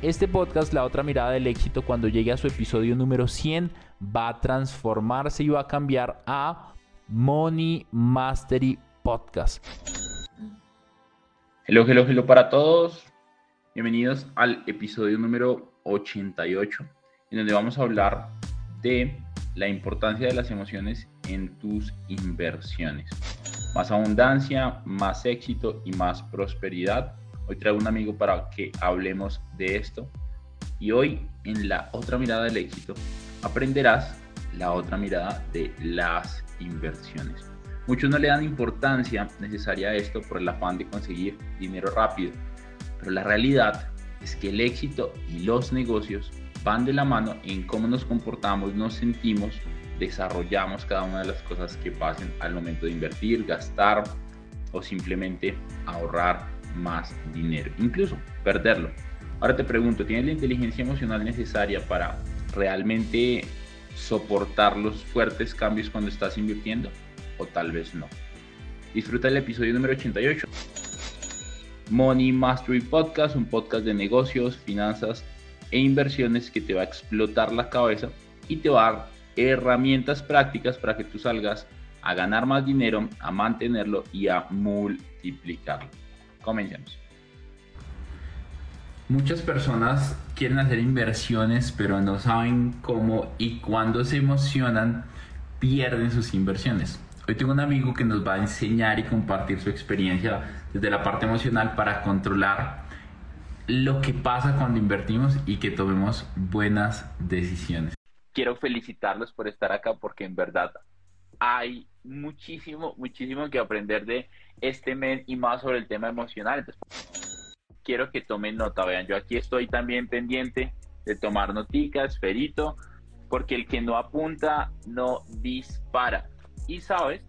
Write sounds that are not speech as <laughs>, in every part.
Este podcast, La otra mirada del éxito, cuando llegue a su episodio número 100, va a transformarse y va a cambiar a Money Mastery Podcast. Hello, hello, hello para todos. Bienvenidos al episodio número 88, en donde vamos a hablar de la importancia de las emociones en tus inversiones. Más abundancia, más éxito y más prosperidad Hoy traigo un amigo para que hablemos de esto. Y hoy, en la otra mirada del éxito, aprenderás la otra mirada de las inversiones. Muchos no le dan importancia necesaria a esto por el afán de conseguir dinero rápido, pero la realidad es que el éxito y los negocios van de la mano en cómo nos comportamos, nos sentimos, desarrollamos cada una de las cosas que pasen al momento de invertir, gastar o simplemente ahorrar más dinero, incluso perderlo. Ahora te pregunto, ¿tienes la inteligencia emocional necesaria para realmente soportar los fuertes cambios cuando estás invirtiendo? O tal vez no. Disfruta el episodio número 88. Money Mastery Podcast, un podcast de negocios, finanzas e inversiones que te va a explotar la cabeza y te va a dar herramientas prácticas para que tú salgas a ganar más dinero, a mantenerlo y a multiplicarlo. Muchas personas quieren hacer inversiones, pero no saben cómo y cuando se emocionan, pierden sus inversiones. Hoy tengo un amigo que nos va a enseñar y compartir su experiencia desde la parte emocional para controlar lo que pasa cuando invertimos y que tomemos buenas decisiones. Quiero felicitarlos por estar acá porque en verdad hay muchísimo, muchísimo que aprender de este mes y más sobre el tema emocional. quiero que tomen nota, vean, yo aquí estoy también pendiente de tomar noticas, ferito, porque el que no apunta no dispara. Y sabes,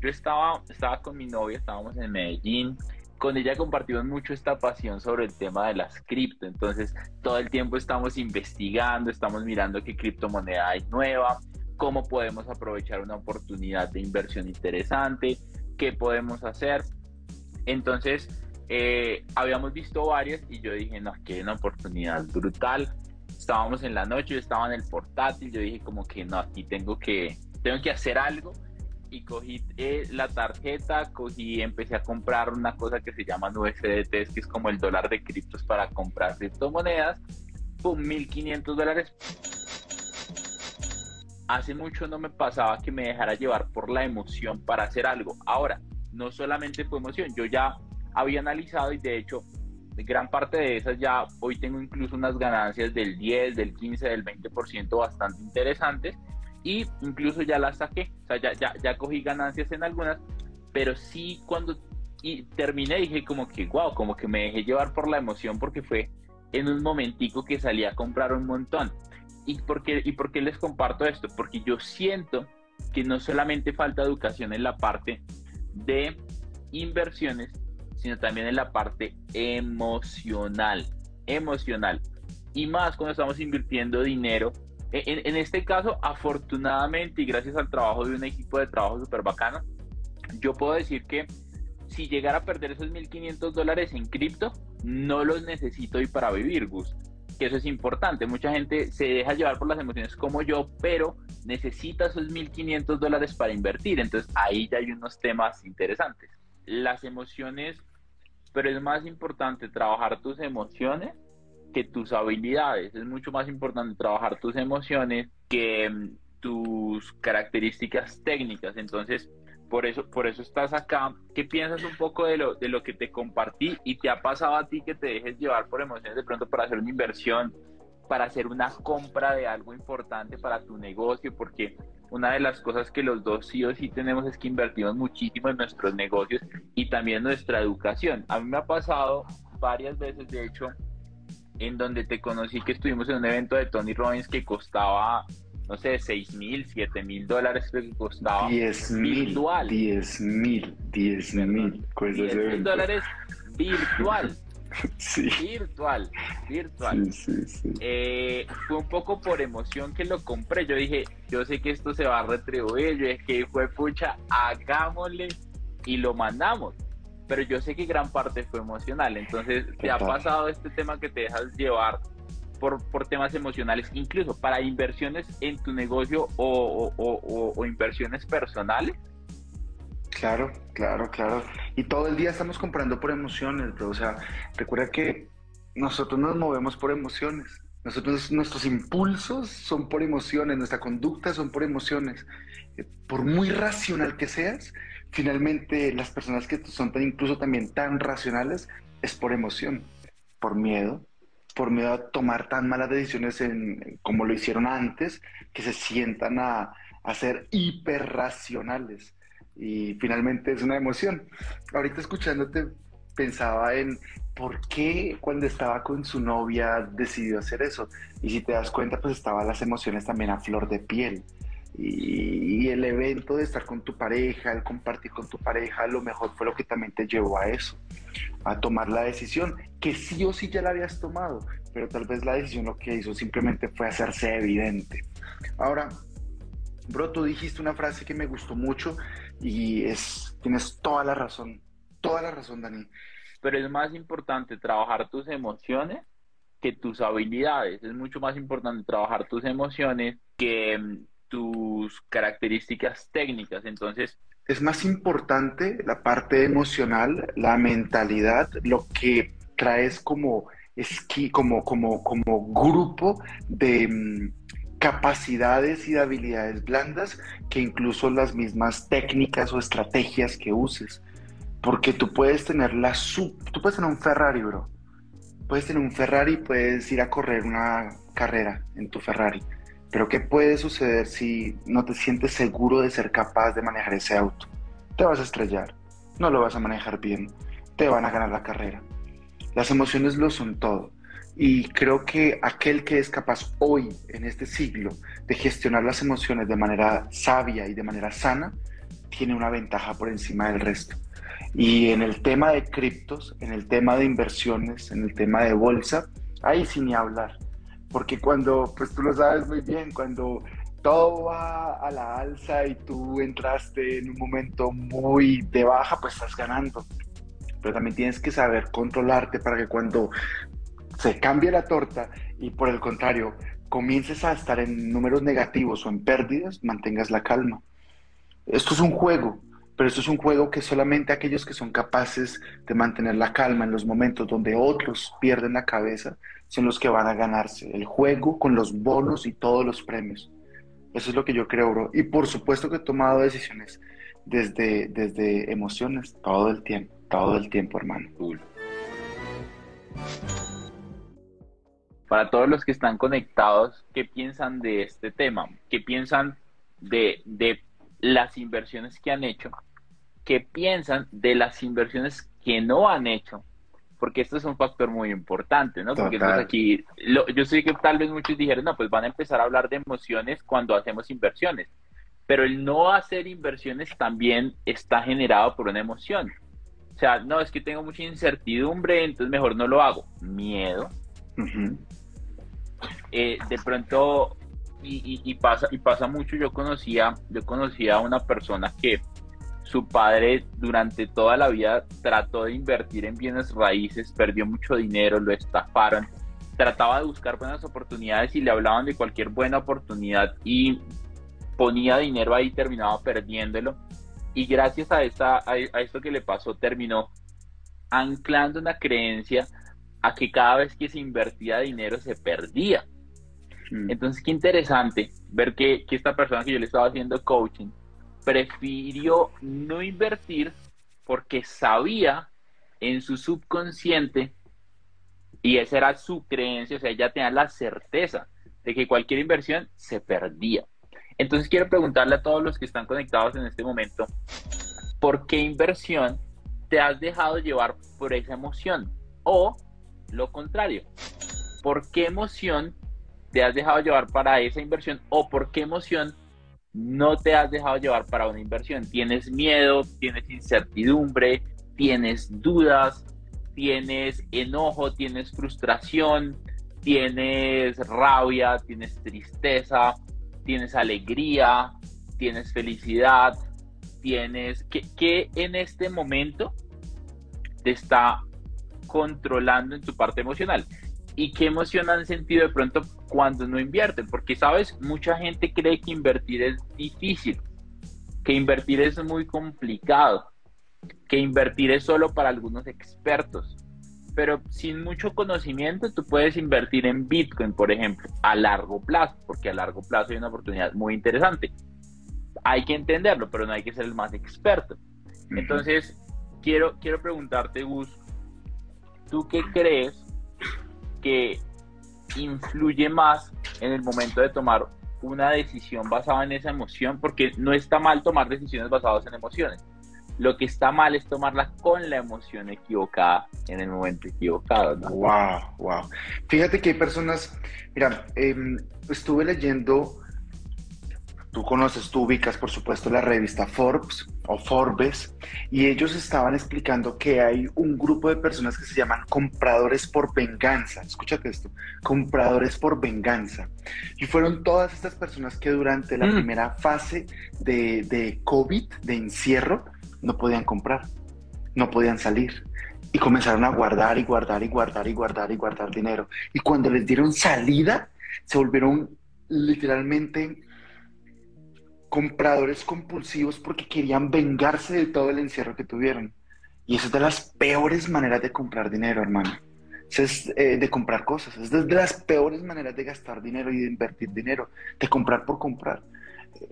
yo estaba, estaba con mi novia, estábamos en Medellín, con ella compartimos mucho esta pasión sobre el tema de las cripto, entonces todo el tiempo estamos investigando, estamos mirando qué criptomoneda hay nueva, cómo podemos aprovechar una oportunidad de inversión interesante, qué podemos hacer. Entonces, eh, habíamos visto varias y yo dije, no, que una oportunidad brutal. Estábamos en la noche, yo estaba en el portátil, yo dije como que no, aquí tengo que, tengo que hacer algo y cogí eh, la tarjeta, cogí, empecé a comprar una cosa que se llama USDT, que es como el dólar de criptos para comprar criptomonedas, pum, 1500 dólares hace mucho no me pasaba que me dejara llevar por la emoción para hacer algo. Ahora, no solamente fue emoción, yo ya había analizado y de hecho gran parte de esas ya hoy tengo incluso unas ganancias del 10, del 15, del 20% bastante interesantes y incluso ya las saqué, o sea, ya, ya, ya cogí ganancias en algunas, pero sí cuando y terminé dije como que wow, como que me dejé llevar por la emoción porque fue en un momentico que salí a comprar un montón. ¿Y por, qué, ¿Y por qué les comparto esto? Porque yo siento que no solamente falta educación en la parte de inversiones, sino también en la parte emocional. Emocional. Y más cuando estamos invirtiendo dinero. En, en este caso, afortunadamente y gracias al trabajo de un equipo de trabajo súper bacano, yo puedo decir que si llegara a perder esos 1.500 dólares en cripto, no los necesito hoy para vivir, Gus que eso es importante. Mucha gente se deja llevar por las emociones como yo, pero necesita esos 1.500 dólares para invertir. Entonces ahí ya hay unos temas interesantes. Las emociones, pero es más importante trabajar tus emociones que tus habilidades. Es mucho más importante trabajar tus emociones que, tus características técnicas. Entonces, por eso, por eso estás acá. ¿Qué piensas un poco de lo, de lo que te compartí y te ha pasado a ti que te dejes llevar por emociones de pronto para hacer una inversión, para hacer una compra de algo importante para tu negocio? Porque una de las cosas que los dos sí o sí tenemos es que invertimos muchísimo en nuestros negocios y también nuestra educación. A mí me ha pasado varias veces, de hecho, en donde te conocí que estuvimos en un evento de Tony Robbins que costaba no sé, 6 mil, 7 mil dólares que costaba 10 mil, virtual. 10 mil, 10 mil. 10 mil dólares virtual. <laughs> Sí. Virtual, virtual. Sí, sí, eh, fue un poco por emoción que lo compré. Yo dije, yo sé que esto se va a retribuir. Yo dije, fue pucha, hagámosle y lo mandamos. Pero yo sé que gran parte fue emocional. Entonces, ¿te ha pasado este tema que te dejas llevar por, por temas emocionales, incluso para inversiones en tu negocio o, o, o, inversiones personales? Claro, claro, claro. Y todo el día estamos comprando por emociones, bro. O sea, recuerda que nosotros nos movemos por emociones. Nosotros, nuestros impulsos son por emociones, nuestra conducta son por emociones. Eh, por muy racional que seas, finalmente las personas que son tan, incluso también tan racionales es por emoción, por miedo, por miedo a tomar tan malas decisiones en, como lo hicieron antes, que se sientan a, a ser hiperracionales. Y finalmente es una emoción. Ahorita escuchándote pensaba en por qué cuando estaba con su novia decidió hacer eso. Y si te das cuenta, pues estaban las emociones también a flor de piel. Y, el evento de estar con tu pareja, el compartir con tu pareja, lo mejor fue lo que también te llevó a eso a tomar la decisión, que sí o sí ya la habías tomado, pero tal vez la decisión lo que hizo simplemente fue hacerse evidente. Ahora, bro, tú dijiste una frase que me gustó mucho y es, tienes toda la razón, toda la razón, Dani. Pero es más importante trabajar tus emociones que tus habilidades. Es mucho más importante trabajar tus emociones que tus características técnicas. Entonces, es más importante la parte emocional, la mentalidad, lo que traes como, esqui, como, como, como grupo de mm, capacidades y de habilidades blandas que incluso las mismas técnicas o estrategias que uses. Porque tú puedes tener la sub, tú puedes tener un Ferrari, bro. Puedes tener un Ferrari, puedes ir a correr una carrera en tu Ferrari pero ¿qué puede suceder si no te sientes seguro de ser capaz de manejar ese auto? Te vas a estrellar, no lo vas a manejar bien, te van a ganar la carrera. Las emociones lo son todo. Y creo que aquel que es capaz hoy, en este siglo, de gestionar las emociones de manera sabia y de manera sana, tiene una ventaja por encima del resto. Y en el tema de criptos, en el tema de inversiones, en el tema de bolsa, ahí sí ni hablar porque cuando, pues tú lo sabes muy bien, cuando todo va a la alza y tú entraste en un momento muy de baja, pues estás ganando. Pero también tienes que saber controlarte para que cuando se cambie la torta y por el contrario comiences a estar en números negativos o en pérdidas, mantengas la calma. Esto es un juego, pero esto es un juego que solamente aquellos que son capaces de mantener la calma en los momentos donde otros pierden la cabeza son los que van a ganarse el juego con los bonos y todos los premios. Eso es lo que yo creo, bro. Y por supuesto que he tomado decisiones desde, desde emociones todo el tiempo, todo el tiempo, hermano. Para todos los que están conectados, ¿qué piensan de este tema? ¿Qué piensan de, de las inversiones que han hecho? ¿Qué piensan de las inversiones que no han hecho? Porque esto es un factor muy importante, ¿no? Porque entonces aquí, yo sé que tal vez muchos dijeron, no, pues van a empezar a hablar de emociones cuando hacemos inversiones, pero el no hacer inversiones también está generado por una emoción. O sea, no, es que tengo mucha incertidumbre, entonces mejor no lo hago. Miedo. Eh, de pronto, y, y, pasa, y pasa mucho, yo conocía, yo conocía a una persona que su padre durante toda la vida trató de invertir en bienes raíces, perdió mucho dinero, lo estafaron, trataba de buscar buenas oportunidades y le hablaban de cualquier buena oportunidad y ponía dinero ahí, terminaba perdiéndolo. Y gracias a, esta, a, esto que le pasó, terminó anclando una creencia a que cada vez que se invertía dinero se perdía. Mm. Entonces, qué interesante ver que, que esta persona que yo le estaba haciendo coaching prefirió no invertir porque sabía en su subconsciente y esa era su creencia, o sea, ella tenía la certeza de que cualquier inversión se perdía. Entonces quiero preguntarle a todos los que están conectados en este momento, ¿por qué inversión te has dejado llevar por esa emoción? O lo contrario, ¿por qué emoción te has dejado llevar para esa inversión? O por qué emoción no te has dejado llevar para una inversión? ¿Tienes miedo? ¿Tienes incertidumbre? ¿Tienes dudas? ¿Tienes enojo? ¿Tienes frustración? ¿Tienes rabia? ¿Tienes tristeza? tienes alegría, tienes felicidad, tienes... ¿Qué, en este momento te está controlando en tu parte emocional? ¿Y qué emoción han sentido de pronto cuando no invierten? Porque, ¿sabes? Mucha gente cree que invertir es difícil, que invertir es muy complicado, que invertir es solo para algunos expertos pero sin mucho conocimiento tú puedes invertir en Bitcoin, por ejemplo, a largo plazo, porque a largo plazo hay una oportunidad muy interesante. Hay que entenderlo, pero no hay que ser el más experto. Entonces, quiero, quiero preguntarte, Gus, ¿tú qué crees que influye más en el momento de tomar una decisión basada en esa emoción? Porque no está mal tomar decisiones basadas en emociones lo que está mal es tomarla con la emoción equivocada en el momento equivocado. Wow, wow. Fíjate que hay personas, mira, em, estuve leyendo, tú conoces, tú ubicas por supuesto la revista Forbes o Forbes, y ellos estaban explicando que hay un grupo de personas que se llaman compradores por venganza. Escúchate esto, compradores por venganza. Y fueron todas estas personas que durante la mm. primera fase de, de COVID, de encierro, no podían comprar, no podían salir. Y comenzaron a guardar y guardar y guardar y guardar y guardar dinero. Y cuando les dieron salida, se volvieron literalmente compradores compulsivos porque querían vengarse de todo el encierro que tuvieron. Y eso es de las peores maneras de comprar dinero, hermano. es eh, de comprar cosas. Es de las peores maneras de gastar dinero y de invertir dinero, de comprar por comprar.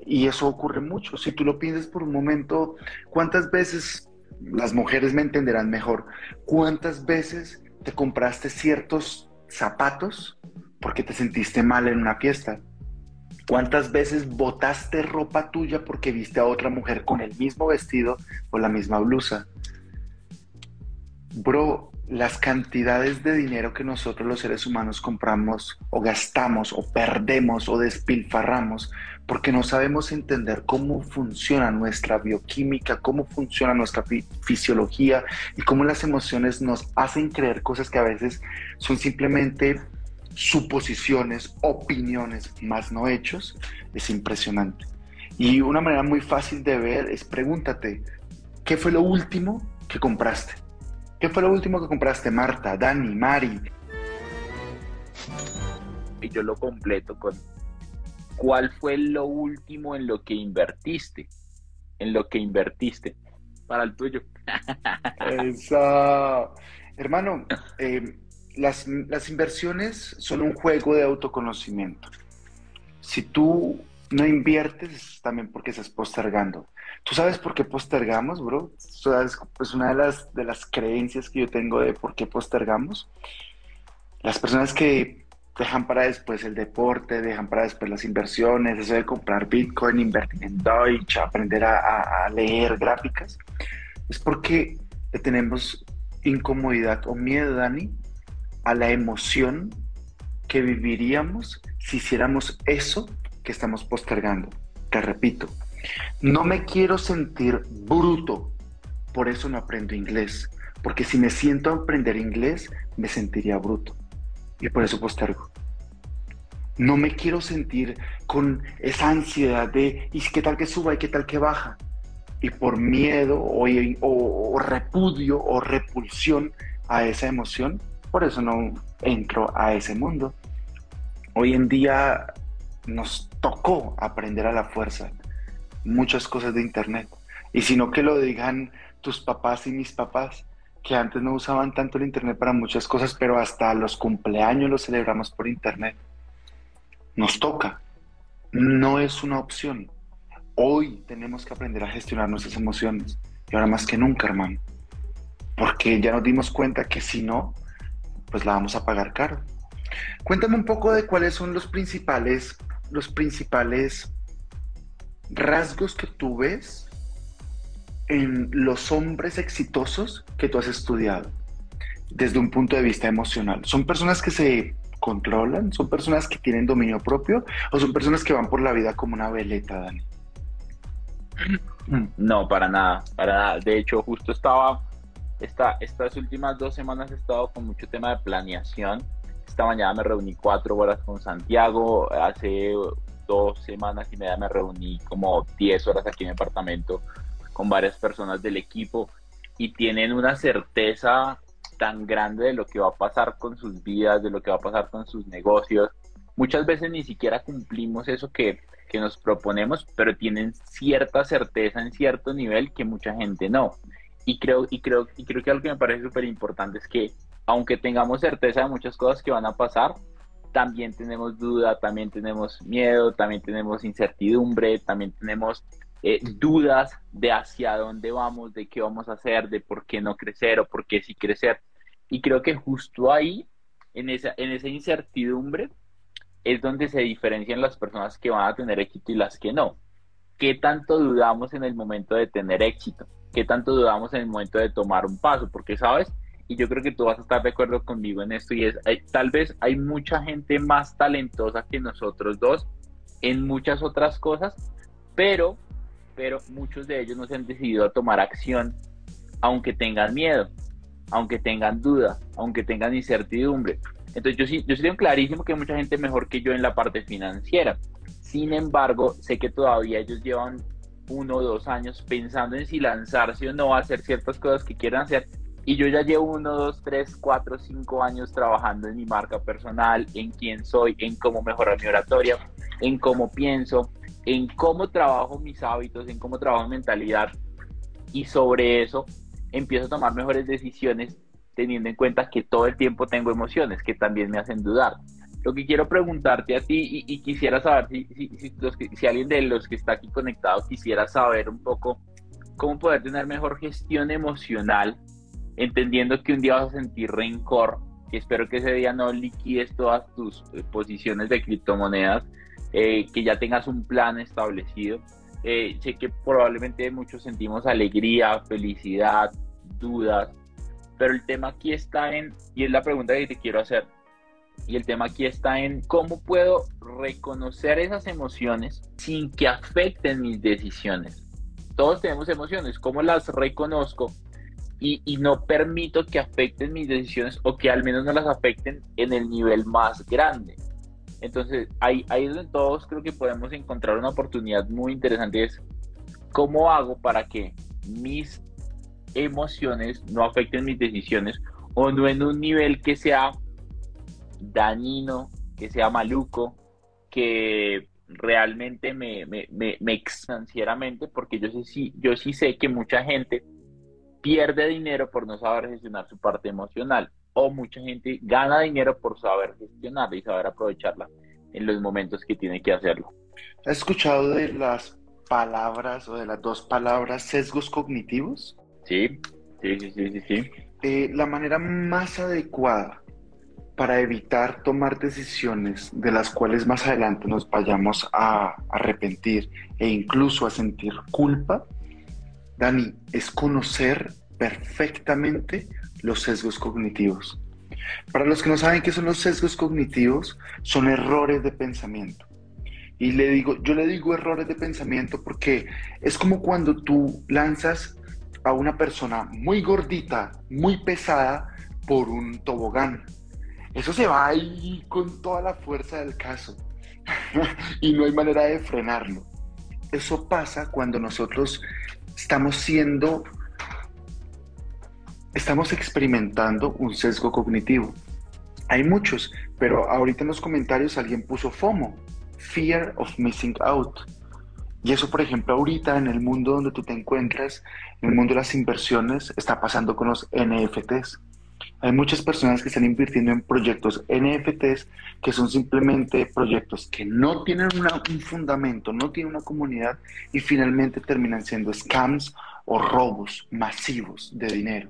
Y eso ocurre mucho. Si tú lo piensas por un momento, ¿cuántas veces, las mujeres me entenderán mejor, cuántas veces te compraste ciertos zapatos porque te sentiste mal en una fiesta? ¿Cuántas veces botaste ropa tuya porque viste a otra mujer con el mismo vestido o la misma blusa? Bro, las cantidades de dinero que nosotros los seres humanos compramos o gastamos o perdemos o despilfarramos porque no sabemos entender cómo funciona nuestra bioquímica, cómo funciona nuestra fisiología y cómo las emociones nos hacen creer cosas que a veces son simplemente suposiciones, opiniones, más no hechos, es impresionante. Y una manera muy fácil de ver es pregúntate, ¿qué fue lo último que compraste? ¿Qué fue lo último que compraste, Marta, Dani, Mari? Y yo lo completo con ¿cuál fue lo último en lo que invertiste? En lo que invertiste para el tuyo. <laughs> Eso. Hermano, eh, las, las inversiones son un juego de autoconocimiento. Si tú no inviertes, es también porque estás postergando. ¿Tú sabes por qué postergamos, bro? ¿Sabes? Pues una de las, de las creencias que yo tengo de por qué postergamos. Las personas que dejan para después el deporte, dejan para después las inversiones, eso de comprar Bitcoin, invertir en Deutsche, aprender a, a leer gráficas, es porque tenemos incomodidad o miedo, Dani, a la emoción que viviríamos si hiciéramos eso que estamos postergando. Te repito, no me quiero sentir bruto, por eso no aprendo inglés, porque si me siento a aprender inglés, me sentiría bruto. Y por eso postergo. No me quiero sentir con esa ansiedad de, ¿y qué tal que suba y qué tal que baja? Y por miedo o, o repudio o repulsión a esa emoción, por eso no entro a ese mundo. Hoy en día nos tocó aprender a la fuerza muchas cosas de Internet. Y si no que lo digan tus papás y mis papás, que antes no usaban tanto el Internet para muchas cosas, pero hasta los cumpleaños los celebramos por Internet. nos toca, no es una opción. Hoy tenemos que aprender a gestionar nuestras emociones y ahora más que nunca, hermano, porque ya nos dimos cuenta que si no, pues la vamos a pagar caro. Cuéntame un poco de cuáles son los principales, los principales rasgos que tú ves en los hombres exitosos que tú has estudiado desde un punto de vista emocional. ¿Son personas que se controlan? ¿Son personas que tienen dominio propio? ¿O son personas que van por la vida como una veleta, Dani? No, para nada, para nada. De hecho, justo estaba, esta, estas últimas dos semanas he estado con mucho tema de planeación. Esta mañana me reuní cuatro horas con Santiago, hace dos semanas y media me reuní como diez horas aquí en mi apartamento con varias personas del equipo y tienen una certeza tan grande de lo que va a pasar con sus vidas, de lo que va a pasar con sus negocios. Muchas veces ni siquiera cumplimos eso que, que nos proponemos, pero tienen cierta certeza en cierto nivel que mucha gente no. Y creo, y creo, y creo que algo que me parece súper importante es que aunque tengamos certeza de muchas cosas que van a pasar, también tenemos duda, también tenemos miedo, también tenemos incertidumbre, también tenemos eh, dudas de hacia dónde vamos, de qué vamos a hacer, de por qué no crecer o por qué sí crecer. Y creo que justo ahí, en esa, en esa incertidumbre, es donde se diferencian las personas que van a tener éxito y las que no. ¿Qué tanto dudamos en el momento de tener éxito? ¿Qué tanto dudamos en el momento de tomar un paso? Porque, ¿sabes? y yo creo que tú vas a estar de acuerdo conmigo en esto, y es, tal vez hay mucha gente más talentosa que nosotros dos en muchas otras cosas, pero, pero muchos de ellos no se han decidido a tomar acción, aunque tengan miedo, aunque tengan duda, aunque tengan incertidumbre. Entonces yo sí, yo sí tengo clarísimo que hay mucha gente mejor que yo en la parte financiera. Sin embargo, sé que todavía ellos llevan uno o dos años pensando en si lanzarse o no hacer ciertas cosas que quieran hacer y yo ya llevo uno, dos, tres, cuatro, cinco años trabajando en mi marca personal, en quién soy, en cómo mejorar mi oratoria, en cómo pienso, en cómo trabajo mis hábitos, en cómo trabajo mi mentalidad. Y sobre eso empiezo a tomar mejores decisiones teniendo en cuenta que todo el tiempo tengo emociones que también me hacen dudar. Lo que quiero preguntarte a ti y, quisiera saber si, si, si alguien de los que está aquí conectado quisiera saber un poco cómo poder tener mejor gestión emocional entendiendo que un día vas a sentir rencor, y espero que ese día no liquides todas tus eh, posiciones de criptomonedas, eh, que ya tengas un plan establecido. Eh, sé que probablemente muchos sentimos alegría, felicidad, dudas, pero el tema aquí está en, y es la pregunta que te quiero hacer, y el tema aquí está en cómo puedo reconocer esas emociones sin que afecten mis decisiones. Todos tenemos emociones, ¿cómo las reconozco y, no permito que afecten mis decisiones o que al menos no las afecten en el nivel más grande. Entonces, ahí, ahí es donde todos creo que podemos encontrar una oportunidad muy interesante. Es cómo hago para que mis emociones no afecten mis decisiones o no en un nivel que sea dañino, que sea maluco, que realmente me, me, me, me porque yo, sé, sí, yo sí sé que mucha gente pierde dinero por no saber gestionar su parte emocional o mucha gente gana dinero por saber gestionarla y saber aprovecharla en los momentos que tiene que hacerlo. ¿Has escuchado de las palabras o de las dos palabras sesgos cognitivos? Sí, sí, sí, sí, sí. Eh, la manera más adecuada para evitar tomar decisiones de las cuales más adelante nos vayamos a arrepentir e incluso a sentir culpa Dani, es conocer perfectamente los sesgos cognitivos. Para los que no saben qué son los sesgos cognitivos, son errores de pensamiento. Y le digo, yo le digo errores de pensamiento porque es como cuando tú lanzas a una persona muy gordita, muy pesada por un tobogán. Eso se va ahí con toda la fuerza del caso <laughs> y no hay manera de frenarlo. Eso pasa cuando nosotros estamos siendo, estamos experimentando un sesgo cognitivo. Hay muchos, pero ahorita en los comentarios alguien puso FOMO, Fear of Missing Out. Y eso, por ejemplo, ahorita en el mundo donde tú te encuentras, en el mundo de las inversiones, está pasando con los NFTs. Hay muchas personas que están invirtiendo en proyectos NFTs que son simplemente proyectos que no tienen un fundamento, no tienen una comunidad y finalmente terminan siendo scams o robos masivos de dinero.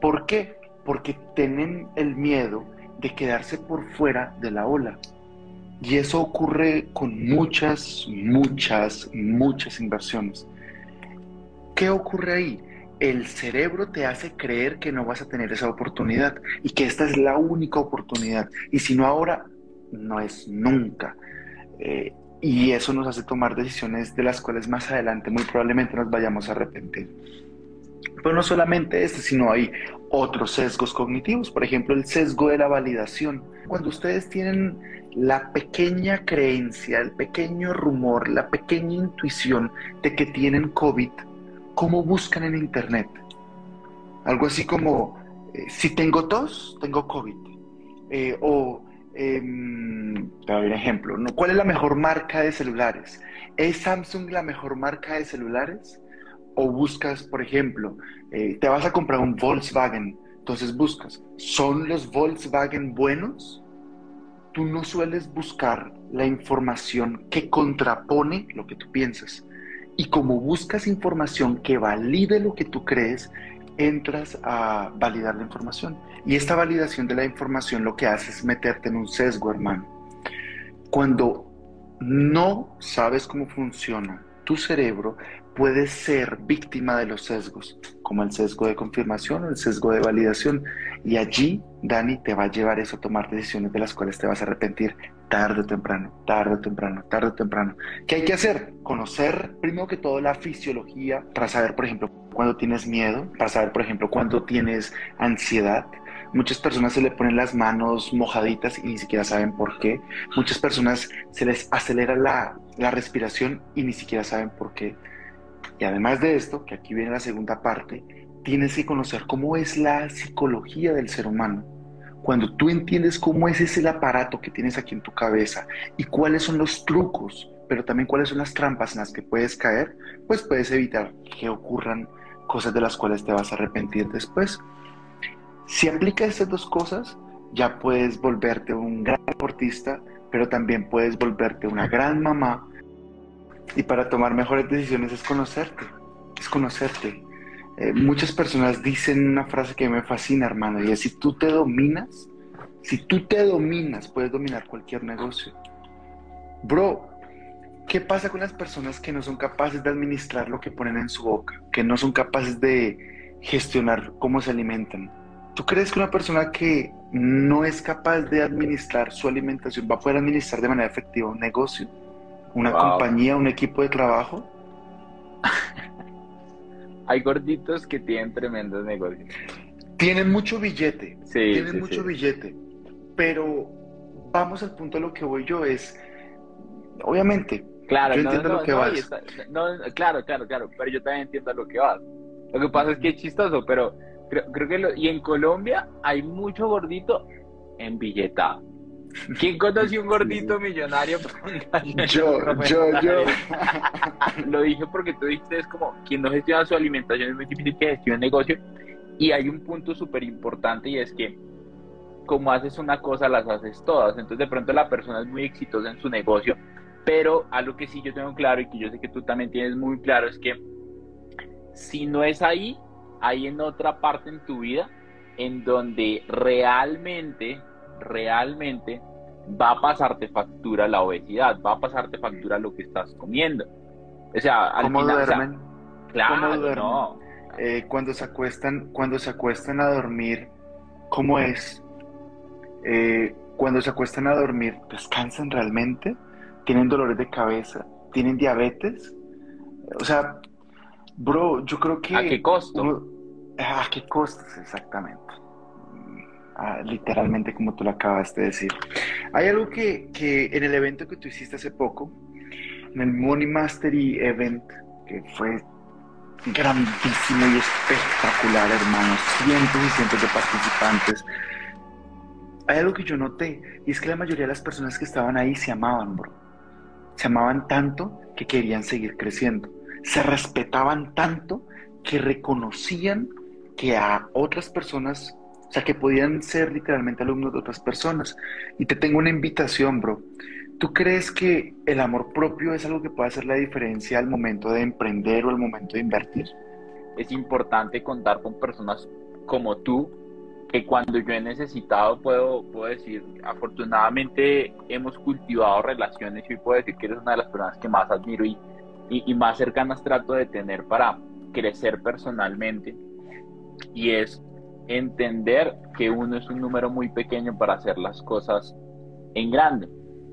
¿Por qué? Porque tienen el miedo de quedarse por fuera de la ola. Y eso ocurre con muchas, muchas, muchas inversiones. ¿Qué ocurre ahí? El cerebro te hace creer que no vas a tener esa oportunidad y que esta es la única oportunidad. Y si no ahora, no es nunca. Eh, y eso nos hace tomar decisiones de las cuales más adelante muy probablemente nos vayamos a arrepentir. Pero no solamente este, sino hay otros sesgos cognitivos, por ejemplo el sesgo de la validación. Cuando ustedes tienen la pequeña creencia, el pequeño rumor, la pequeña intuición de que tienen COVID, ¿cómo buscan en Internet? Algo así como, eh, si tengo tos, tengo COVID. Eh, o, eh, un ejemplo, ¿no? ¿cuál es la mejor marca de celulares? ¿Es Samsung la mejor marca de celulares? O buscas, por ejemplo, eh, te vas a comprar un Volkswagen, entonces buscas, ¿son los Volkswagen buenos? Tú no sueles buscar la información que contrapone lo que tú piensas. Y como buscas información que valide lo que tú crees, entras a validar la información. Y esta validación de la información lo que hace es meterte en un sesgo, hermano. Cuando no sabes cómo funciona tu cerebro, puede ser víctima de los sesgos, como el sesgo de confirmación o el sesgo de validación. Y allí, Dani, te va a llevar eso a tomar decisiones de las cuales te vas a arrepentir tarde o temprano, tarde o temprano, tarde o temprano. ¿Qué hay que hacer? Conocer primero que todo la fisiología para saber, por ejemplo, cuando tienes miedo, para saber, por ejemplo, cuando tienes ansiedad. Muchas personas se le ponen las manos mojaditas y ni siquiera saben por qué. Muchas personas se les acelera la, la respiración y ni siquiera saben por qué y además de esto, que aquí viene la segunda parte, tienes que conocer cómo es la psicología del ser humano. Cuando tú entiendes cómo es ese aparato que tienes aquí en tu cabeza y cuáles son los trucos, pero también cuáles son las trampas en las que puedes caer, pues puedes evitar que ocurran cosas de las cuales te vas a arrepentir después. Si aplicas estas dos cosas, ya puedes volverte un gran deportista, pero también puedes volverte una gran mamá y para tomar mejores decisiones es conocerte, es conocerte. Eh, muchas personas dicen una frase que me fascina, hermano, y es si tú te dominas, si tú te dominas, puedes dominar cualquier negocio. Bro, ¿qué pasa con las personas que no son capaces de administrar lo que ponen en su boca? Que no son capaces de gestionar cómo se alimentan. ¿Tú crees que una persona que no es capaz de administrar su alimentación va a poder administrar de manera efectiva un negocio? una compañía, un equipo de trabajo. Hay gorditos que tienen tremendos negocios. Tienen mucho billete. Sí, tienen mucho billete. Pero vamos al punto de lo que voy yo es, obviamente, claro, yo entiendo lo que vas. claro, claro, claro, pero yo también entiendo lo que vas. Lo que pasa es que es chistoso, pero creo, creo que y en Colombia hay mucho gordito en billetado. ¿Quién conoció un gordito millonario? yo, <laughs> yo, yo. <laughs> Lo dije porque tú dijiste, es como, quien no gestiona su alimentación es muy difícil que gestione el negocio. Y hay un punto súper importante y es que como haces una cosa, las haces todas. Entonces de pronto la persona es muy exitosa en su negocio, pero algo que sí yo tengo claro y que yo sé que tú también tienes muy claro es que si no es ahí, hay en otra parte en tu vida en donde realmente realmente va a pasarte factura la obesidad, va a pasarte factura lo que estás comiendo. O sea, al ¿Cómo duermen? claro, No. Eh, cuando se acuestan, cuando se acuestan a dormir, ¿cómo es? Eh, cuando se acuestan a dormir, ¿descansan realmente? ¿Tienen dolores de cabeza? ¿Tienen diabetes? O sea, bro, yo creo que... ¿A qué costo? ¿A qué costos exactamente? Literalmente como tú lo acabas de decir. Hay algo que, que, en el evento que tú hiciste hace poco, en el Money Mastery Event, que fue grandísimo y espectacular, hermanos, cientos y cientos de participantes. Hay algo que yo noté, y es que la mayoría de las personas que estaban ahí se amaban, bro. Se amaban tanto que querían seguir creciendo. Se respetaban tanto que reconocían que a otras personas O sea, que podían ser literalmente alumnos de otras personas. Y te tengo una invitación, bro. ¿Tú crees que el amor propio es algo que puede hacer la diferencia al momento de emprender o al momento de invertir? Es importante contar con personas como tú, que cuando yo he necesitado puedo, puedo decir, afortunadamente hemos cultivado relaciones y puedo decir que eres una de las personas que más admiro y, y, más cercanas trato de tener para crecer personalmente. Y es entender que uno es un número muy pequeño para hacer las cosas en grande.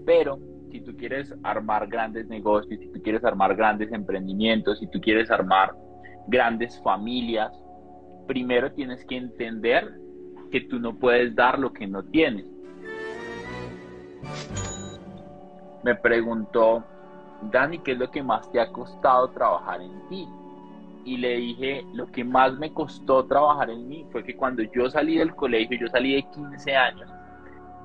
Pero si tú quieres armar grandes negocios, si tú quieres armar grandes emprendimientos, si tú quieres armar grandes familias, primero tienes que entender que tú no puedes dar lo que no tienes. Me preguntó, Dani, ¿qué es lo que más te ha costado trabajar en ti? Y le dije, lo que más me costó trabajar en mí fue que cuando yo salí del colegio, yo salí de 15 años,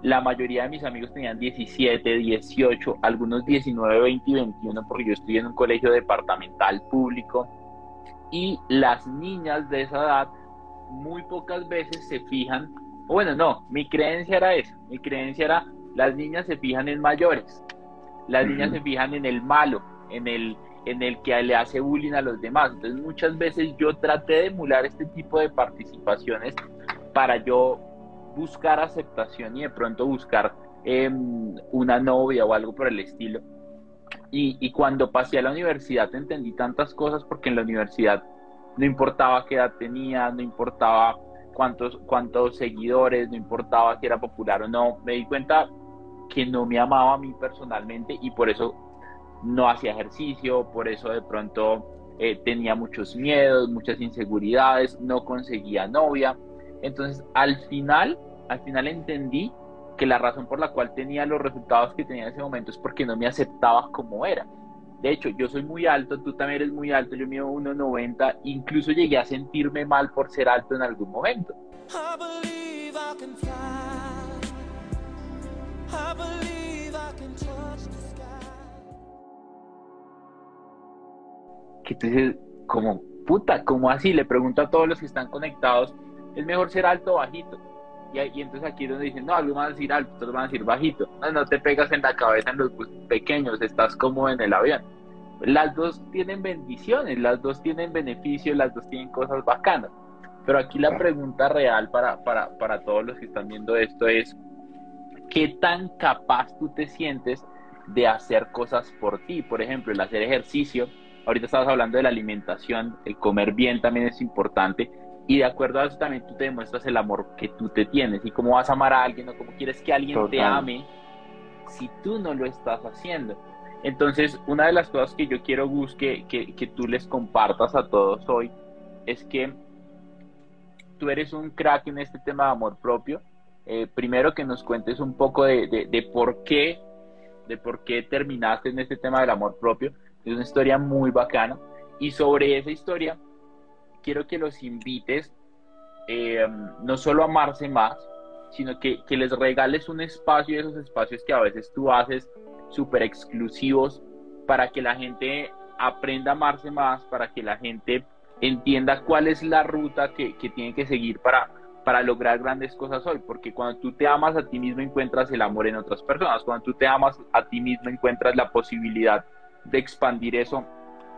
la mayoría de mis amigos tenían 17, 18, algunos 19, 20 y 21, porque yo estoy en un colegio departamental público. Y las niñas de esa edad muy pocas veces se fijan, bueno, no, mi creencia era esa, mi creencia era, las niñas se fijan en mayores, las niñas se fijan en el malo, en el, en el que le hace bullying a los demás. Entonces muchas veces yo traté de emular este tipo de participaciones para yo buscar aceptación y de pronto buscar em, una novia o algo por el estilo. Y, y, cuando pasé a la universidad entendí tantas cosas porque en la universidad no importaba qué edad tenía, no importaba cuántos, cuántos seguidores, no importaba si era popular o no, me di cuenta que no me amaba a mí personalmente y por eso no hacía ejercicio, por eso de pronto eh, tenía muchos miedos, muchas inseguridades, no conseguía novia. Entonces al final al final entendí que la razón por la cual tenía los resultados que tenía en ese momento es porque no me aceptaba como era. De hecho, yo soy muy alto, tú también eres muy alto, yo mido 1,90, incluso llegué a sentirme mal por ser alto en algún momento. Que entonces, como, puta, ¿cómo así? Le pregunto a todos los que están conectados, ¿es mejor ser alto o bajito? Y, entonces aquí es donde dicen, no, algunos van a decir alto, otros van a decir bajito. No, no te pegas en la cabeza en los pequeños, estás como en el avión. Las dos tienen bendiciones, las dos tienen beneficios, las dos tienen cosas bacanas. Pero aquí la pregunta real para, para, para todos los que están viendo esto es, ¿qué tan capaz tú te sientes de hacer cosas por ti? Por ejemplo, el hacer ejercicio. Ahorita estabas hablando de la alimentación, el comer bien también es importante y de acuerdo a eso también tú te demuestras el amor que tú te tienes y cómo vas a amar a alguien o cómo quieres que alguien te ame si tú no lo estás haciendo. Entonces, una de las cosas que yo quiero, Gus, que, que, tú les compartas a todos hoy es que tú eres un crack en este tema de amor propio. Eh, primero que nos cuentes un poco de, de, por qué, de por qué terminaste en este tema del amor propio. Es una historia muy bacana. Y sobre esa historia, quiero que los invites eh, no solo a amarse más, sino que, que, les regales un espacio de esos espacios que a veces tú haces súper exclusivos para que la gente aprenda a amarse más, para que la gente entienda cuál es la ruta que, que tiene que seguir para, para lograr grandes cosas hoy, porque cuando tú te amas a ti mismo encuentras el amor en otras personas, cuando tú te amas a ti mismo encuentras la posibilidad de expandir eso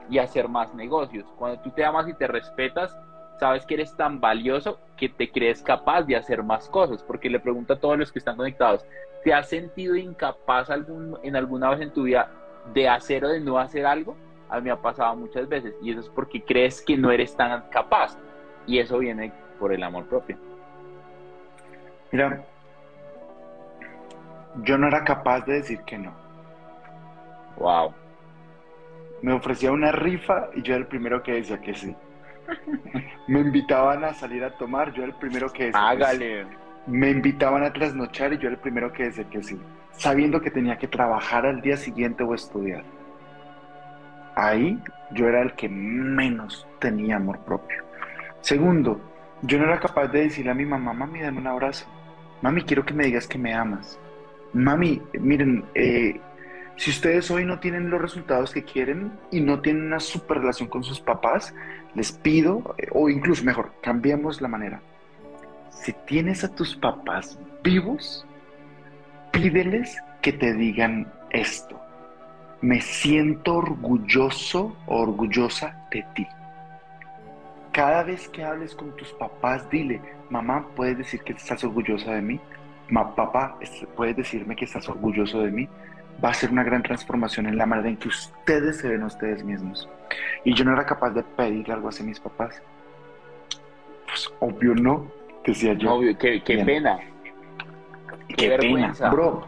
y hacer más negocios. Cuando tú te amas y te respetas, sabes que eres tan valioso que te crees capaz de hacer más cosas, porque le pregunto a todos los que están conectados, ¿te has sentido incapaz algún, en alguna vez en tu vida de hacer o de no hacer algo? A mí me ha pasado muchas veces y eso es porque crees que no eres tan capaz y eso viene por el amor propio. Mira, yo no era capaz de decir que no. Wow me ofrecía una rifa y yo era el primero que decía que sí. Me invitaban a salir a tomar, yo era el primero que decía Hágale. Me invitaban a trasnochar y yo era el primero que decía que sí, sabiendo que tenía que trabajar al día siguiente o estudiar. Ahí yo era el que menos tenía amor propio. Segundo, yo no era capaz de decirle a mi mamá, mami, dame un abrazo. Mami, quiero que me digas que me amas. Mami, miren, eh, si ustedes hoy no tienen los resultados que quieren y no tienen una super relación con sus papás, les pido, eh, o incluso mejor, cambiemos la manera. si tienes a tus papás vivos, pídeles que te digan esto. Me siento orgulloso orgullosa de ti. Cada vez que hables con tus papás, dile, mamá, ¿puedes decir que estás orgullosa de mí? Ma, papá, ¿puedes decirme que estás orgulloso de mí? Va a ser una gran transformación en la manera en que ustedes se ven a ustedes mismos. Y yo no era capaz de pedir algo así a mis papás. Pues obvio no, decía yo. Obvio, qué, pena. Qué, pena, bro.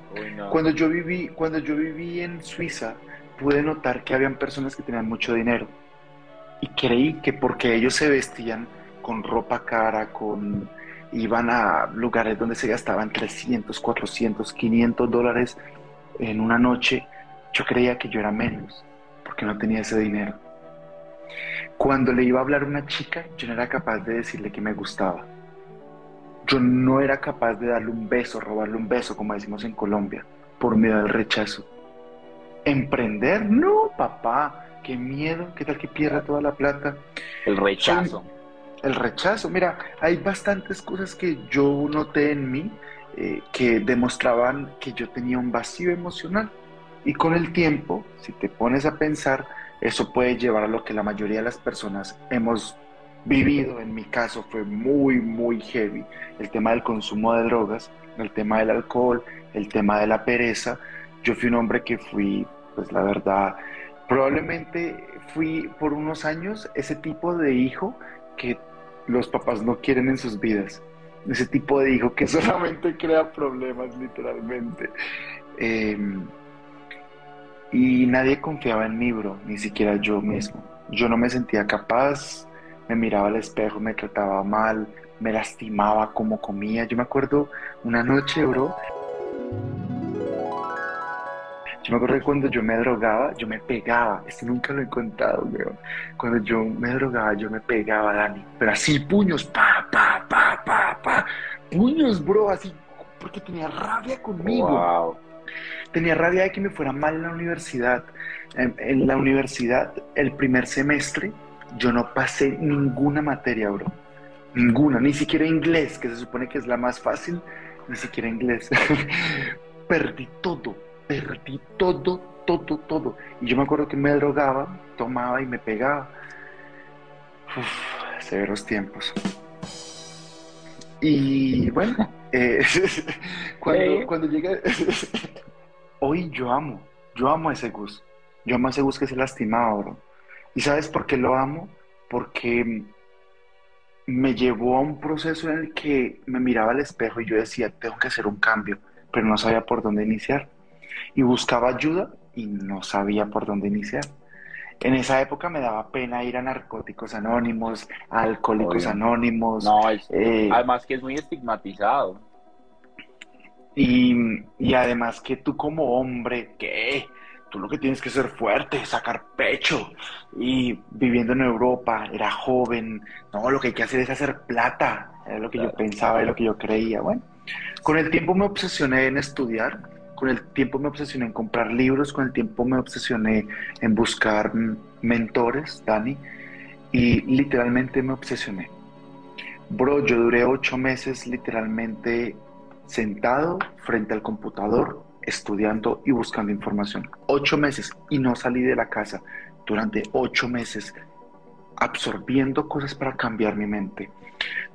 Cuando yo viví, cuando yo viví en Suiza, pude notar que habían personas que tenían mucho dinero y creí que porque ellos se vestían con ropa cara, con iban a lugares donde se gastaban 300, 400, 500 dólares en una noche, yo creía que yo era menos, porque no tenía ese dinero. Cuando le iba a hablar a una chica, yo no era capaz de decirle que me gustaba. Yo no era capaz de darle un beso, robarle un beso, como decimos en Colombia, por miedo al rechazo. ¿Emprender? No, papá. Qué miedo, qué tal que pierda toda la plata. El rechazo. El rechazo, mira, hay bastantes cosas que yo noté en mí eh, que demostraban que yo tenía un vacío emocional. Y con el tiempo, si te pones a pensar, eso puede llevar a lo que la mayoría de las personas hemos vivido. En mi caso fue muy, muy heavy. El tema del consumo de drogas, el tema del alcohol, el tema de la pereza. Yo fui un hombre que fui, pues la verdad, Probablemente fui por unos años ese tipo de hijo que los papás no quieren en sus vidas. Ese tipo de hijo que <laughs> solamente crea problemas, literalmente. Em, y nadie confiaba en mí, bro, ni siquiera yo mismo. Yo no me sentía capaz, me miraba al espejo, me trataba mal, me lastimaba como comía. Yo me acuerdo una noche, bro, yo me acuerdo cuando yo me drogaba, yo me pegaba. Esto nunca lo he contado, weón. Cuando yo me drogaba, yo me pegaba, Dani. Pero así, puños, pa, pa, pa, pa, pa. Puños, bro, así. Porque tenía rabia conmigo. Wow. Tenía rabia de que me fuera mal en la universidad. En, en la universidad, el primer semestre, yo no pasé ninguna materia, bro. Ninguna, ni siquiera inglés, que se supone que es la más fácil, ni siquiera inglés. <laughs> Perdí todo perdí todo, todo, todo. Y yo me acuerdo que me drogaba, tomaba y me pegaba. Uf, severos tiempos. Y bueno, eh, <laughs> cuando, cuando llegué, <laughs> hoy yo amo, yo amo a ese Gus. Yo amo a ese Gus que se lastimaba, bro. ¿Y sabes por qué lo amo? Porque me llevó a un proceso en el que me miraba al espejo y yo decía, tengo que hacer un cambio, pero no sabía por dónde iniciar y buscaba ayuda y no sabía por dónde iniciar. En esa época me daba pena ir a narcóticos anónimos, a alcohólicos anónimos. No, eh, además que es muy estigmatizado. Y, y, además que tú como hombre, ¿qué? Tú lo que tienes que ser fuerte, sacar pecho. Y viviendo en Europa, era joven, no, lo que hay que hacer es hacer plata. Era lo que yo pensaba, era lo que yo creía. Bueno, con el tiempo me obsesioné en estudiar con el tiempo me obsesioné en comprar libros, con el tiempo me obsesioné en buscar mentores, Dani, y literalmente me obsesioné. Bro, yo duré ocho meses literalmente sentado frente al computador, estudiando y buscando información. Ocho meses y no salí de la casa durante ocho meses absorbiendo cosas para cambiar mi mente.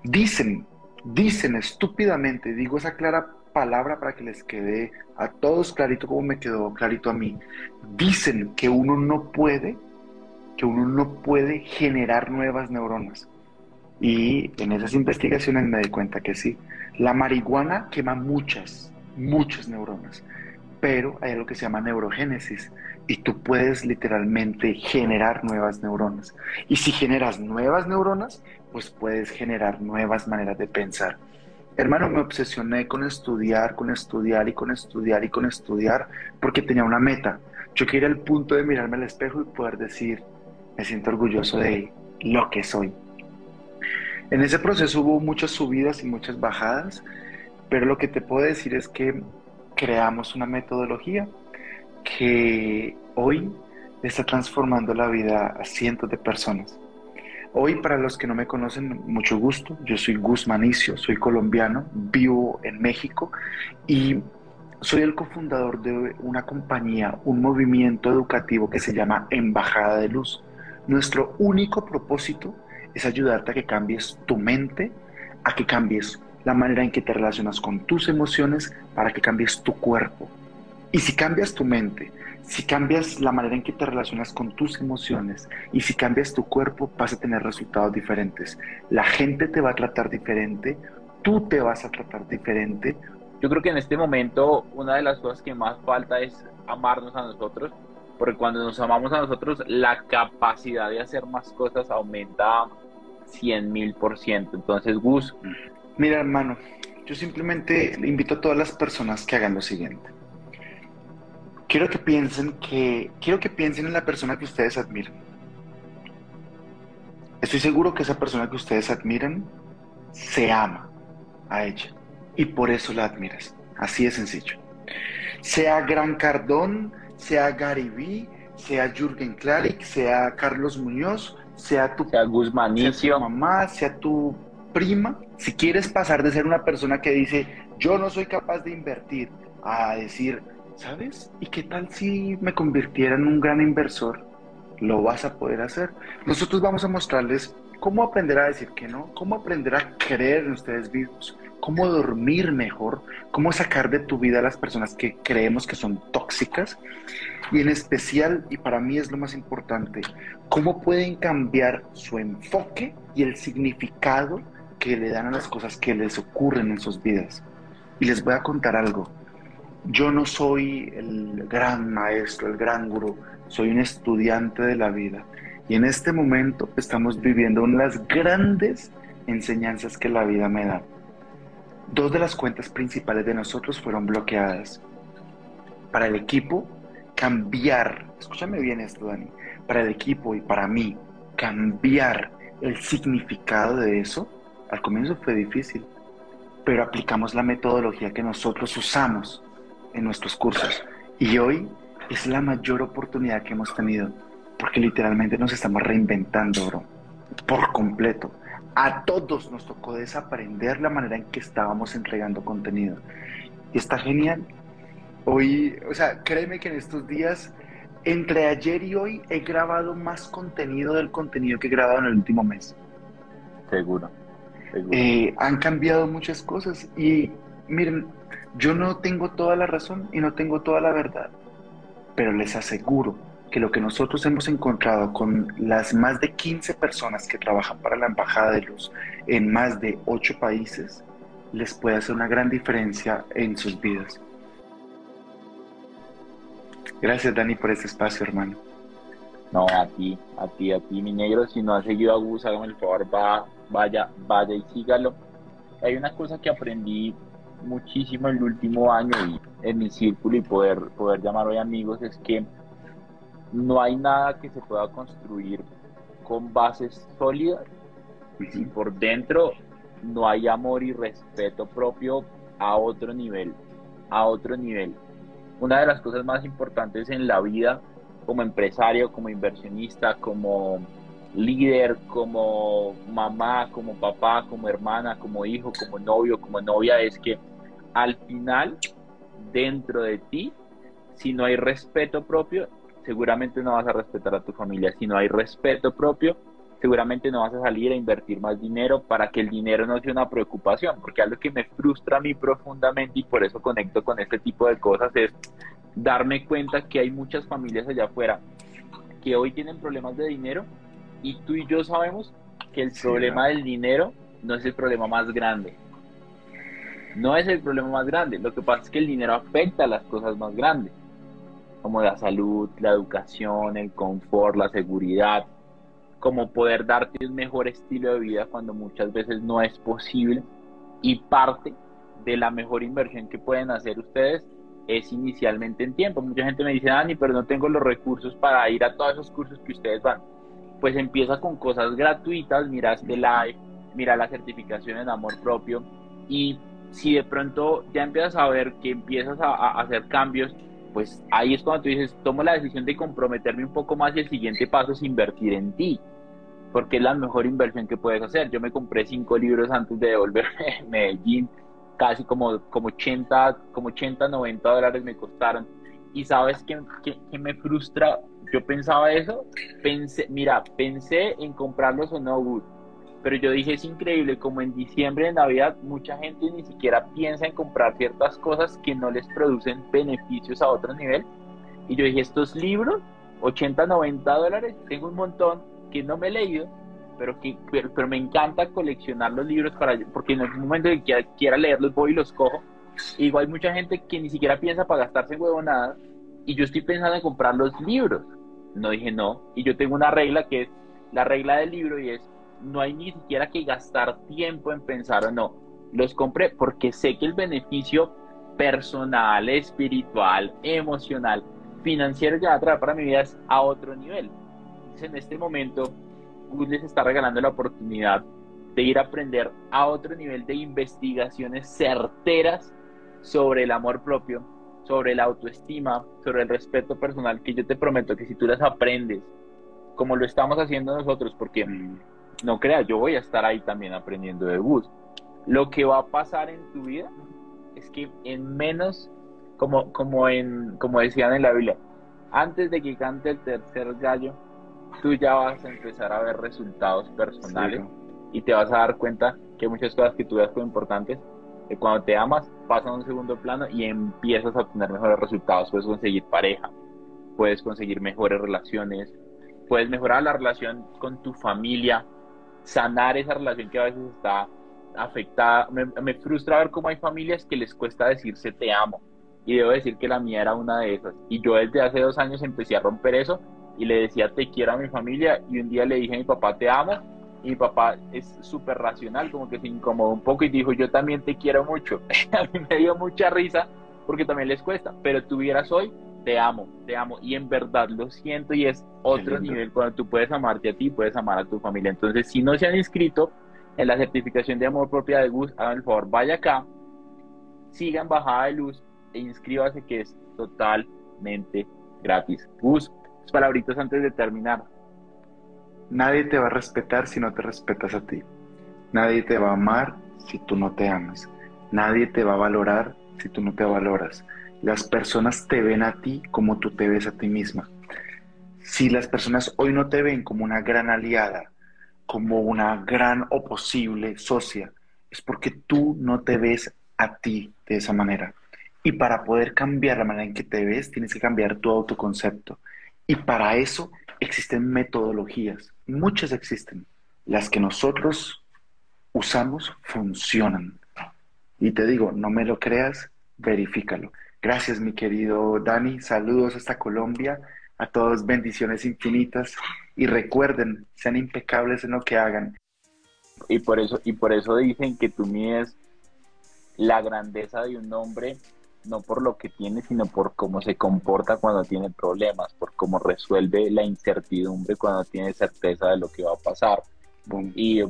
Dicen, dicen estúpidamente, digo esa clara palabra para que les quede a todos clarito como me quedó clarito a mí. Dicen que uno no puede, que uno no puede generar nuevas neuronas. Y en esas investigaciones me di cuenta que sí. La marihuana quema muchas, muchas neuronas, pero hay algo que se llama neurogénesis y tú puedes literalmente generar nuevas neuronas. Y si generas nuevas neuronas, pues puedes generar nuevas maneras de pensar. Hermano, me obsesioné con estudiar, con estudiar y con estudiar y con estudiar porque tenía una meta. Yo quería el punto de mirarme al espejo y poder decir, me siento orgulloso de lo que soy. En ese proceso hubo muchas subidas y muchas bajadas, pero lo que te puedo decir es que creamos una metodología que hoy está transformando la vida a cientos de personas. Hoy, para los que no me conocen, mucho gusto. Yo soy Gus Manicio, soy colombiano, vivo en México y soy el cofundador de una compañía, un movimiento educativo que se llama Embajada de Luz. Nuestro único propósito es ayudarte a que cambies tu mente, a que cambies la manera en que te relacionas con tus emociones, para que cambies tu cuerpo. Y si cambias tu mente, si cambias la manera en que te relacionas con tus emociones y si cambias tu cuerpo, vas a tener resultados diferentes. La gente te va a tratar diferente, tú te vas a tratar diferente. Yo creo que en este momento una de las cosas que más falta es amarnos a nosotros, porque cuando nos amamos a nosotros, la capacidad de hacer más cosas aumenta 100 mil por ciento. Entonces, Gus. Mira, hermano, yo simplemente invito a todas las personas que hagan lo siguiente quiero que piensen que quiero que piensen en la persona que ustedes admiran. Estoy seguro que esa persona que ustedes admiran se ama a ella y por eso la admiras. Así de sencillo. Sea Gran Cardón, sea Gary Vee, sea Jürgen Klarik, sea Carlos Muñoz, sea tu, sea Guzmanicio. mamá, sea tu prima. Si quieres pasar de ser una persona que dice yo no soy capaz de invertir a decir ¿sabes? ¿Y qué tal si me convirtiera en un gran inversor? Lo vas a poder hacer. Nosotros vamos a mostrarles cómo aprender a decir que no, cómo aprender a creer en ustedes mismos, cómo dormir mejor, cómo sacar de tu vida a las personas que creemos que son tóxicas y en especial, y para mí es lo más importante, cómo pueden cambiar su enfoque y el significado que le dan a las cosas que les ocurren en sus vidas. Y les voy a contar algo. Yo no soy el gran maestro, el gran gurú, soy un estudiante de la vida. Y en este momento estamos viviendo una las grandes enseñanzas que la vida me da. Dos de las cuentas principales de nosotros fueron bloqueadas. Para el equipo, cambiar, escúchame bien esto, Dani, para el equipo y para mí, cambiar el significado de eso, al comienzo fue difícil, pero aplicamos la metodología que nosotros usamos en nuestros cursos. Y hoy es la mayor oportunidad que hemos tenido, porque literalmente nos estamos reinventando, bro, por completo. A todos nos tocó desaprender la manera en que estábamos entregando contenido. Y está genial. Hoy, o sea, créeme que en estos días, entre ayer y hoy, he grabado más contenido del contenido que he grabado en el último mes. Seguro. Eh, han cambiado muchas cosas y miren, yo no tengo toda la razón y no tengo toda la verdad, pero les aseguro que lo que nosotros hemos encontrado con las más de 15 personas que trabajan para la Embajada de Luz en más de 8 países, les puede hacer una gran diferencia en sus vidas. Gracias Dani por este espacio, hermano. No, a ti, a ti, a ti, mi negro. Si no has seguido a Gus, hágame el favor, va, vaya, vaya y sígalo. Hay una cosa que aprendí muchísimo el último año y en mi círculo y poder, poder llamar hoy amigos es que no hay nada que se pueda construir con bases sólidas si por dentro no hay amor y respeto propio a otro nivel, a otro nivel. Una de las cosas más importantes en la vida como empresario, como inversionista, como líder, como mamá, como papá, como hermana, como hijo, como novio, como novia, es que al final, dentro de ti, si no hay respeto propio, seguramente no vas a respetar a tu familia. Si no hay respeto propio, seguramente no vas a salir a invertir más dinero para que el dinero no sea una preocupación, porque algo que me frustra a mí profundamente y por eso conecto con este tipo de cosas es darme cuenta que hay muchas familias allá afuera que hoy tienen problemas de dinero y tú y yo sabemos que el problema del dinero no es el problema más grande no es el problema más grande. Lo que pasa es que el dinero afecta a las cosas más grandes, como la salud, la educación, el confort, la seguridad, como poder darte un mejor estilo de vida cuando muchas veces no es posible. Y parte de la mejor inversión que pueden hacer ustedes es inicialmente en tiempo. Mucha gente me dice, Dani, pero no tengo los recursos para ir a todos esos cursos que ustedes van. Pues empieza con cosas gratuitas, mira este live, mira la certificación en amor propio y si de pronto ya empiezas a ver que empiezas a, hacer cambios, pues ahí es cuando tú dices, tomo la decisión de comprometerme un poco más y el siguiente paso es invertir en ti. porque es la mejor inversión que puedes hacer. Yo me compré cinco libros antes de devolverme a <laughs> Medellín, casi como, como, 80, como 80, 90 dólares me costaron. Y sabes qué, qué, me frustra, yo pensaba eso, pensé, mira, pensé en comprarlos o no, pero yo dije, es increíble, como en diciembre de Navidad, mucha gente ni siquiera piensa en comprar ciertas cosas que no les producen beneficios a otro nivel. Y yo dije, estos libros, 80, 90 dólares, tengo un montón, que no me he leído, pero que pero, me encanta coleccionar los libros para porque en algún momento que quiera, leerlos voy y los cojo. igual hay mucha gente que ni siquiera piensa para gastarse en huevonadas y yo estoy pensando en comprar los libros. No dije no. Y yo tengo una regla que es la regla del libro y es no hay ni siquiera que gastar tiempo en pensar o no. Los compré porque sé que el beneficio personal, espiritual, emocional, financiero que va a traer para mi vida es a otro nivel en este momento Google les está regalando la oportunidad de ir a aprender a otro nivel de investigaciones certeras sobre el amor propio, sobre la autoestima, sobre el respeto personal, que yo te prometo que si tú las aprendes, como lo estamos haciendo nosotros, porque no creas, yo voy a estar ahí también aprendiendo de Gus. Lo que va a pasar en tu vida es que en menos, como, como, en, como decían en la Biblia, antes de que cante el tercer gallo, tú ya vas a empezar a ver resultados personales y te vas a dar cuenta que muchas cosas que tú ves como importantes, que cuando te amas pasan a un segundo plano y empiezas a obtener mejores resultados. Puedes conseguir pareja, puedes conseguir mejores relaciones, puedes mejorar la relación con tu familia, sanar esa relación que a veces está afectada. Me, me frustra ver cómo hay familias que les cuesta decirse te amo. Y debo decir que la mía era una de esas. Y yo desde hace dos años empecé a romper eso y le decía te quiero a mi familia y un día le dije a mi papá te amo y mi papá es súper racional, como que se incomodó un poco y dijo yo también te quiero mucho. <laughs> a mí me dio mucha risa porque también les cuesta, pero tuvieras hoy, te amo, te amo y en verdad lo siento y es otro nivel cuando tú puedes amarte a ti, puedes amar a tu familia. Entonces si no se han inscrito en la certificación de amor propia de Gus, hagan el favor, vaya acá, sigan Bajada de Luz e inscríbase que es totalmente gratis. Gus, palabritas antes de terminar. Nadie te va a respetar si no te respetas a ti. Nadie te va a amar si tú no te amas. Nadie te va a valorar si tú no te valoras. Las personas te ven a ti como tú te ves a ti misma. Si las personas hoy no te ven como una gran aliada, como una gran o posible socia, es porque tú no te ves a ti de esa manera. Y para poder cambiar la manera en que te ves, tienes que cambiar tu autoconcepto. Y para eso existen metodologías, muchas existen. Las que nosotros usamos funcionan. Y te digo, no me lo creas, verifícalo. Gracias, mi querido Dani. Saludos hasta Colombia. A todos bendiciones infinitas. Y recuerden, sean impecables en lo que hagan. Y por eso, y por eso dicen que tú mides la grandeza de un hombre no por lo que tiene, sino por cómo se comporta cuando tiene problemas, por cómo resuelve la incertidumbre cuando tiene certeza de lo que va a pasar. Y,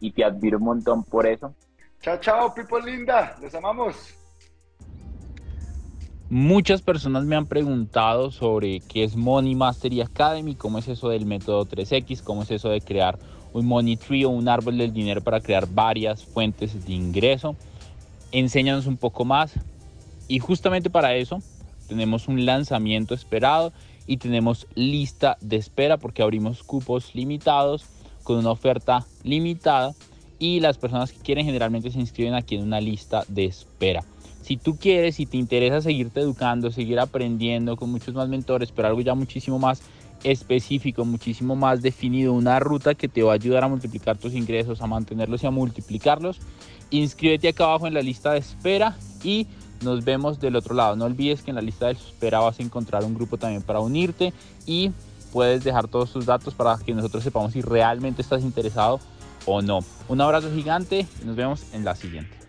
y te admiro un montón por eso. Chao, chao, people linda, les amamos. Muchas personas me han preguntado sobre qué es Money Mastery Academy, cómo es eso del método 3X, cómo es eso de crear un money tree o un árbol del dinero para crear varias fuentes de ingreso. Enséñanos un poco más, y justamente para eso tenemos un lanzamiento esperado y tenemos lista de espera porque abrimos cupos limitados con una oferta limitada y las personas que quieren generalmente se inscriben aquí en una lista de espera. Si tú quieres, si te interesa seguirte educando, seguir aprendiendo con muchos más mentores, pero algo ya muchísimo más específico, muchísimo más definido, una ruta que te va a ayudar a multiplicar tus ingresos, a mantenerlos y a multiplicarlos, inscríbete acá abajo en la lista de espera y nos vemos del otro lado. No olvides que en la lista de espera vas a encontrar un grupo también para unirte y puedes dejar todos tus datos para que nosotros sepamos si realmente estás interesado o no. Un abrazo gigante y nos vemos en la siguiente.